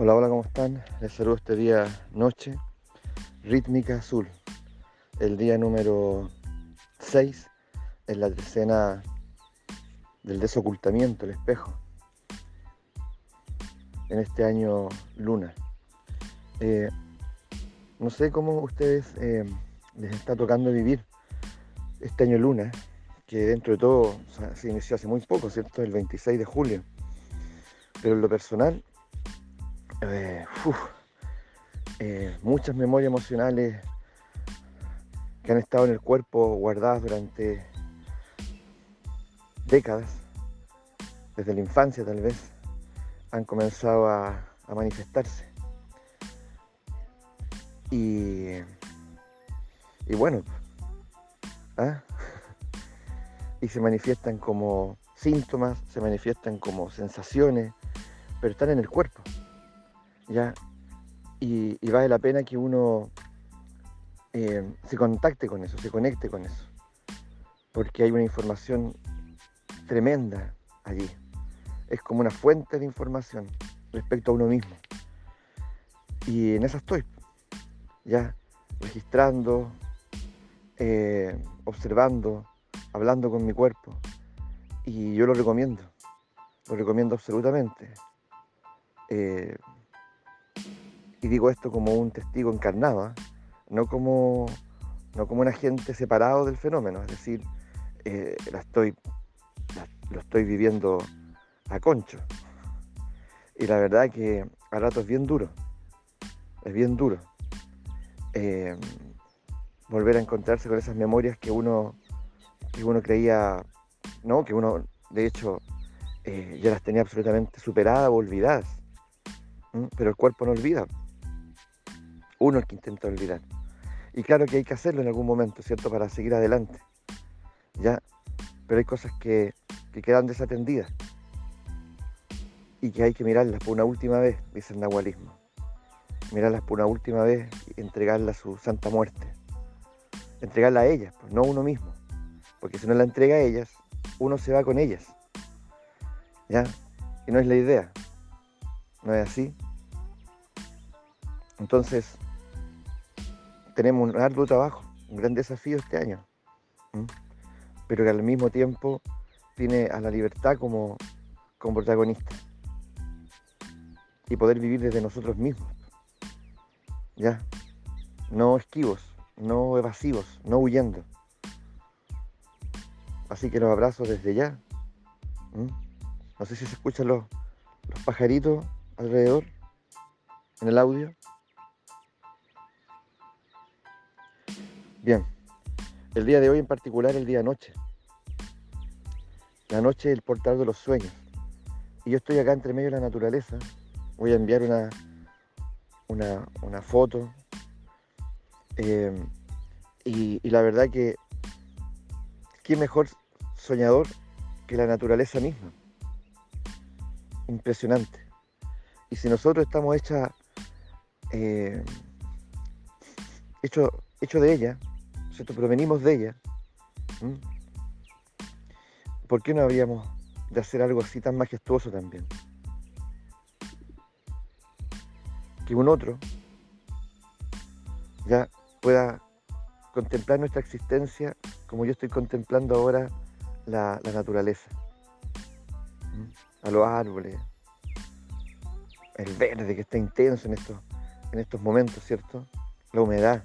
Hola, hola, ¿cómo están? Les saludo este día noche, rítmica azul, el día número 6 en la escena del desocultamiento, el espejo, en este año luna. Eh, no sé cómo ustedes eh, les está tocando vivir este año luna, que dentro de todo se inició hace muy poco, ¿cierto? El 26 de julio. Pero en lo personal, eh, eh, muchas memorias emocionales que han estado en el cuerpo guardadas durante décadas, desde la infancia tal vez, han comenzado a, manifestarse. Y, y bueno, ¿ah? y se manifiestan como síntomas, se manifiestan como sensaciones, pero están en el cuerpo. ¿Ya? Y, vale la pena que uno eh, se contacte con eso, se conecte con eso, porque hay una información tremenda allí. Es como una fuente de información respecto a uno mismo. Y en esa estoy, ya registrando, eh, observando, hablando con mi cuerpo. Y yo lo recomiendo, lo recomiendo absolutamente. Eh, y digo esto como un testigo encarnado, ¿ah? no, como, no como un agente separado del fenómeno, es decir, eh, la estoy, lo estoy viviendo a concho. Y la verdad que a rato es bien duro, es bien duro. Eh, volver a encontrarse con esas memorias que uno, que uno creía, ¿no? que uno de hecho eh, ya las tenía absolutamente superadas o olvidadas. Pero el cuerpo no olvida uno el que intenta olvidar. Y claro que hay que hacerlo en algún momento, ¿cierto? Para seguir adelante. ¿Ya? Pero hay cosas que, quedan desatendidas y que hay que mirarlas por una última vez, dice el nahualismo. Mirarlas por una última vez y entregarlas a su santa muerte. Entregarla a ellas, pues no a uno mismo. Porque si no la entrega a ellas, uno se va con ellas. ¿Ya? Y no es la idea. ¿No es así? Entonces, tenemos un arduo trabajo, un gran desafío este año, pero que al mismo tiempo tiene a la libertad como, protagonista y poder vivir desde nosotros mismos, ya, no esquivos, no evasivos, no huyendo. Así que los abrazo desde ya. No sé si se escuchan los, los pajaritos alrededor en el audio. Bien, el día de hoy en particular, el día noche. La noche es el portal de los sueños. Y yo estoy acá entre medio de la naturaleza. Voy a enviar una, una, foto. Eh, y, la verdad que qué mejor soñador que la naturaleza misma. Impresionante. Y si nosotros estamos hechas, eh, hecho, hecho de ella, Provenimos de ella. ¿Por qué no habríamos de hacer algo así tan majestuoso también? Que un otro ya pueda contemplar nuestra existencia como yo estoy contemplando ahora la, naturaleza. A los árboles, el verde que está intenso en estos, en estos momentos, ¿cierto? La humedad.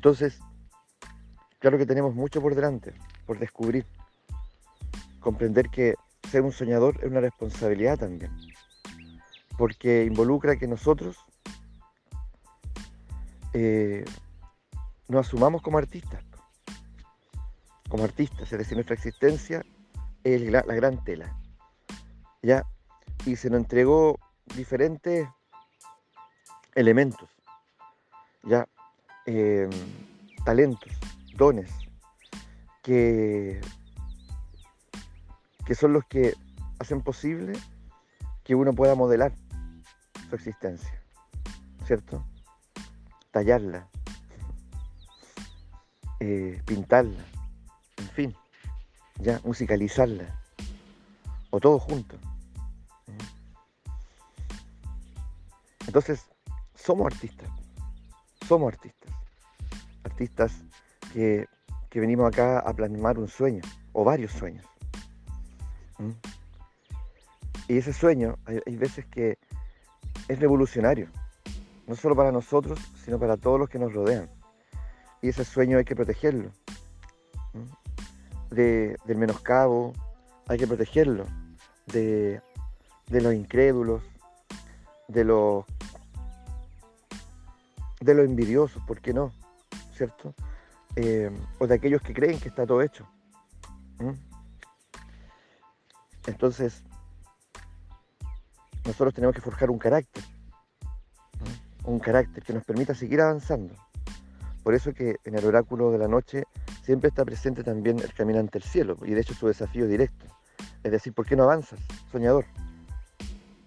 Entonces, claro que tenemos mucho por delante, por descubrir. Comprender que ser un soñador es una responsabilidad también, porque involucra que nosotros eh, nos asumamos como artistas, como artistas, es decir, nuestra existencia es la, la gran tela, ¿ya? Y se nos entregó diferentes elementos, ¿ya? Em, talentos, dones, que, que son los que hacen posible que uno pueda modelar su existencia, ¿cierto? Tallarla, eh, pintarla, en fin, ya musicalizarla, o todos juntos. Entonces, somos artistas, somos artistas, artistas que, venimos acá a plasmar un sueño o varios sueños. Y ese sueño, hay, veces que es revolucionario, no solo para nosotros, sino para todos los que nos rodean. Y ese sueño hay que protegerlo. De, del menoscabo, hay que protegerlo. De, de los incrédulos, de los de los envidiosos, ¿por qué no? ¿Cierto? Eh, o de aquellos que creen que está todo hecho. Entonces, nosotros tenemos que forjar un carácter, un carácter que nos permita seguir avanzando. Por eso que en el oráculo de la noche siempre está presente también el caminante el cielo, y de hecho su desafío directo. Es decir, ¿por qué no avanzas, soñador?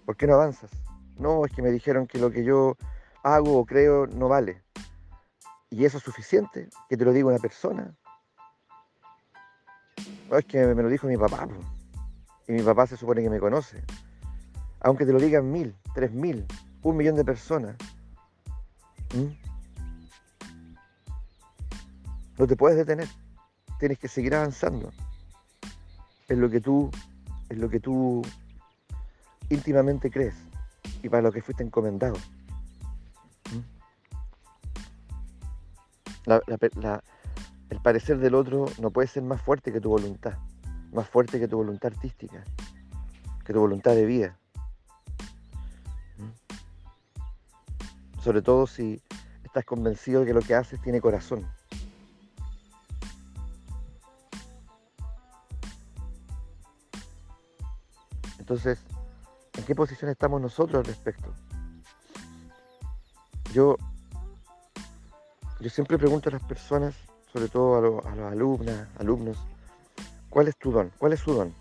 ¿Por qué no avanzas? No, es que me dijeron que lo que yo hago o creo no vale. Y eso es suficiente, que te lo diga una persona. No, es que me lo dijo mi papá. Y mi papá se supone que me conoce. Aunque te lo digan mil, tres mil, un millón de personas. No te puedes detener. Tienes que seguir avanzando. En lo que tú, en lo que tú íntimamente crees y para lo que fuiste encomendado. El parecer del otro no puede ser más fuerte que tu voluntad, más fuerte que tu voluntad artística, que tu voluntad de vida. Sobre todo si estás convencido de que lo que haces tiene corazón. Entonces, ¿en qué posición estamos nosotros al respecto? Yo yo siempre pregunto a las personas, sobre todo a, los alumnas, alumnos, ¿cuál es tu don? ¿Cuál es su don?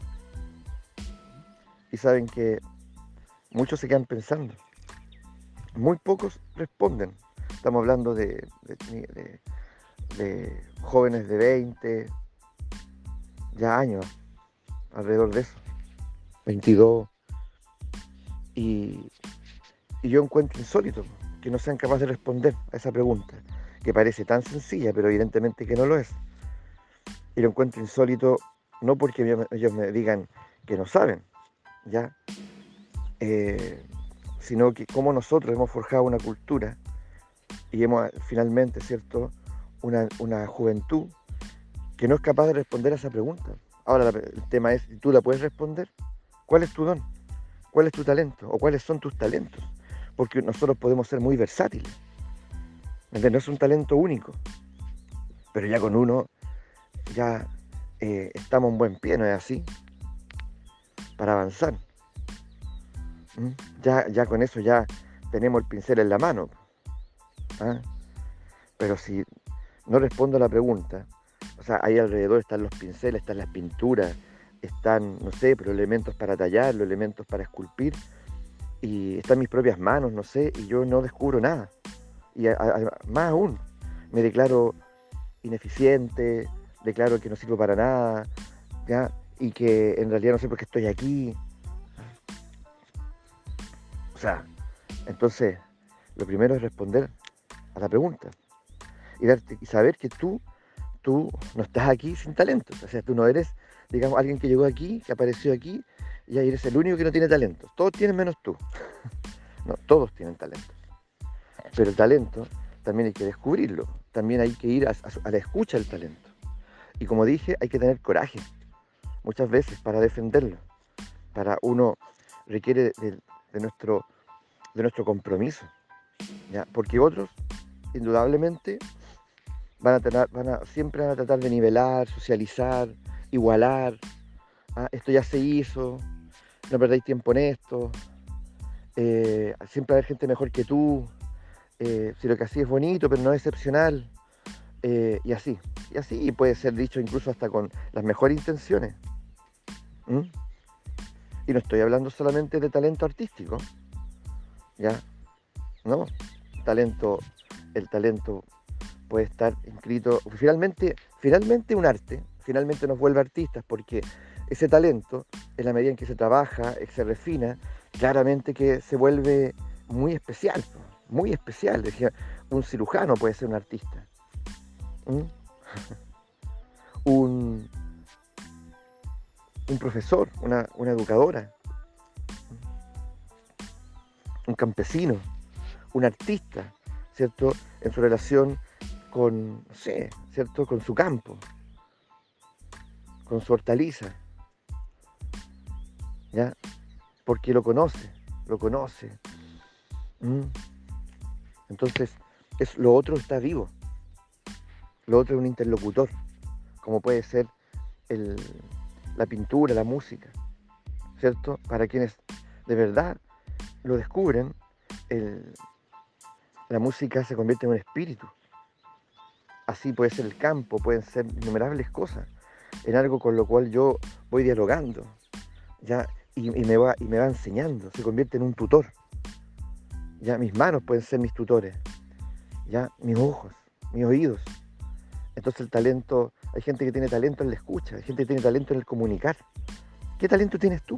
Y saben que muchos se quedan pensando. Muy pocos responden. Estamos hablando de, jóvenes de 20, ya años, alrededor de eso, 22. Y, y yo encuentro insólito que no sean capaces de responder a esa pregunta que parece tan sencilla, pero evidentemente que no lo es. Y lo encuentro insólito no porque ellos me digan que no saben, ¿ya? Eh, sino que como nosotros hemos forjado una cultura y hemos finalmente, ¿cierto?, una, una juventud que no es capaz de responder a esa pregunta. Ahora el tema es, ¿tú la puedes responder? ¿Cuál es tu don? ¿Cuál es tu talento? ¿O cuáles son tus talentos? Porque nosotros podemos ser muy versátiles. No es un talento único, pero ya con uno ya eh, estamos en buen pie, ¿no es así? Para avanzar. ¿Mm? Ya, ya con eso ya tenemos el pincel en la mano. ¿ah? Pero si no respondo a la pregunta, o sea, ahí alrededor están los pinceles, están las pinturas, están, no sé, pero elementos para tallar, los elementos para esculpir, y están mis propias manos, no sé, y yo no descubro nada y más aún, me declaro ineficiente, declaro que no sirvo para nada, ¿ya? y que en realidad no sé por qué estoy aquí. O sea, entonces, lo primero es responder a la pregunta y, y saber que tú, tú no estás aquí sin talento. O sea, tú no eres, digamos, alguien que llegó aquí, que apareció aquí, y ahí eres el único que no tiene talento. Todos tienen menos tú. no, todos tienen talento. Pero el talento también hay que descubrirlo, también hay que ir a, la escucha del talento. Y como dije, hay que tener coraje muchas veces para defenderlo. Para uno requiere de, nuestro, compromiso. Porque otros, indudablemente, van a, tener, van a, siempre van a tratar de nivelar, socializar, igualar. ¿ah? Esto ya se hizo, no perdáis tiempo en esto. Eh, siempre hay gente mejor que tú. Eh, si lo que así es bonito, pero no es excepcional, eh, y así, y así puede ser dicho incluso hasta con las mejores intenciones. Y no estoy hablando solamente de talento artístico, ¿ya? No, talento, el talento puede estar inscrito, finalmente, finalmente un arte, finalmente nos vuelve artistas, porque ese talento, en la medida en que se trabaja, se refina, claramente que se vuelve muy especial, muy especial. Decía, un cirujano puede ser un artista. un, un profesor, una, educadora, un campesino, un artista, ¿cierto? En su relación con, no sé, ¿cierto? Con su campo, con su hortaliza, ¿ya? Porque lo conoce, lo conoce. Entonces, es, lo otro está vivo. Lo otro es un interlocutor, como puede ser el, la pintura, la música, ¿cierto? Para quienes de verdad lo descubren, la música se convierte en un espíritu. Así puede ser el campo, pueden ser innumerables cosas, en algo con lo cual yo voy dialogando, ¿ya? Y, me va, y me va enseñando, se convierte en un tutor. Ya mis manos pueden ser mis tutores, ya mis ojos, mis oídos. Entonces el talento hay gente que tiene talento en la escucha, hay gente que tiene talento en el comunicar. ¿Qué talento tienes tú?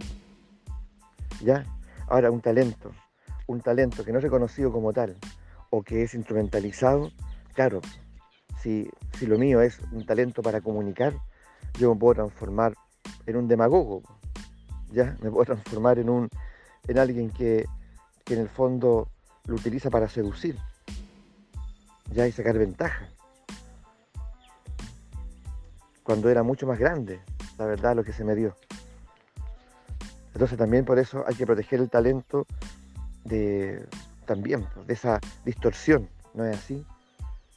¿Ya? Ahora, un talento, un talento que no es reconocido como tal o que es instrumentalizado, claro, si, si lo mío es un talento para comunicar, yo me puedo transformar en un demagogo, ¿ya? Me puedo transformar en, un, en alguien que, que en el fondo lo utiliza para seducir, ¿ya? Y sacar ventaja cuando era mucho más grande, la verdad, lo que se me dio. Entonces también por eso hay que proteger el talento de también, de esa distorsión, ¿no es así?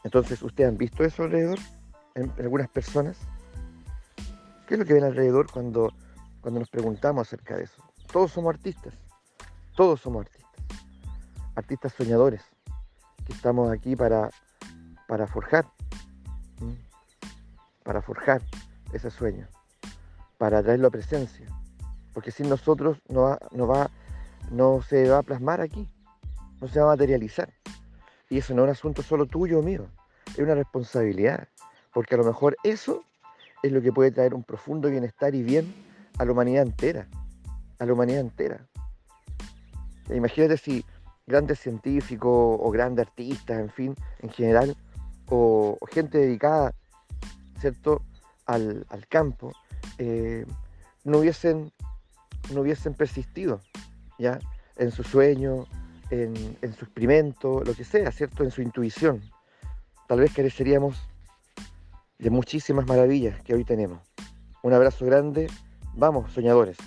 Entonces, ¿ustedes han visto eso alrededor? En, algunas personas. ¿Qué es lo que ven alrededor cuando, cuando nos preguntamos acerca de eso? Todos somos artistas, todos somos artistas, artistas soñadores, que estamos aquí para, para forjar para forjar ese sueño, para traerlo a presencia. Porque sin nosotros no, va, no, va, no se va a plasmar aquí, no se va a materializar. Y eso no es un asunto solo tuyo o mío, es una responsabilidad. Porque a lo mejor eso es lo que puede traer un profundo bienestar y bien a la humanidad entera. A la humanidad entera. Imagínate si grandes científicos o grandes artistas, en fin, en general, o gente dedicada ¿cierto? Al, campo, eh, no, hubiesen, no hubiesen persistido ¿ya? en su sueño, en, su experimento, lo que sea, ¿cierto? En su intuición. Tal vez careceríamos de muchísimas maravillas que hoy tenemos. Un abrazo grande. Vamos, soñadores.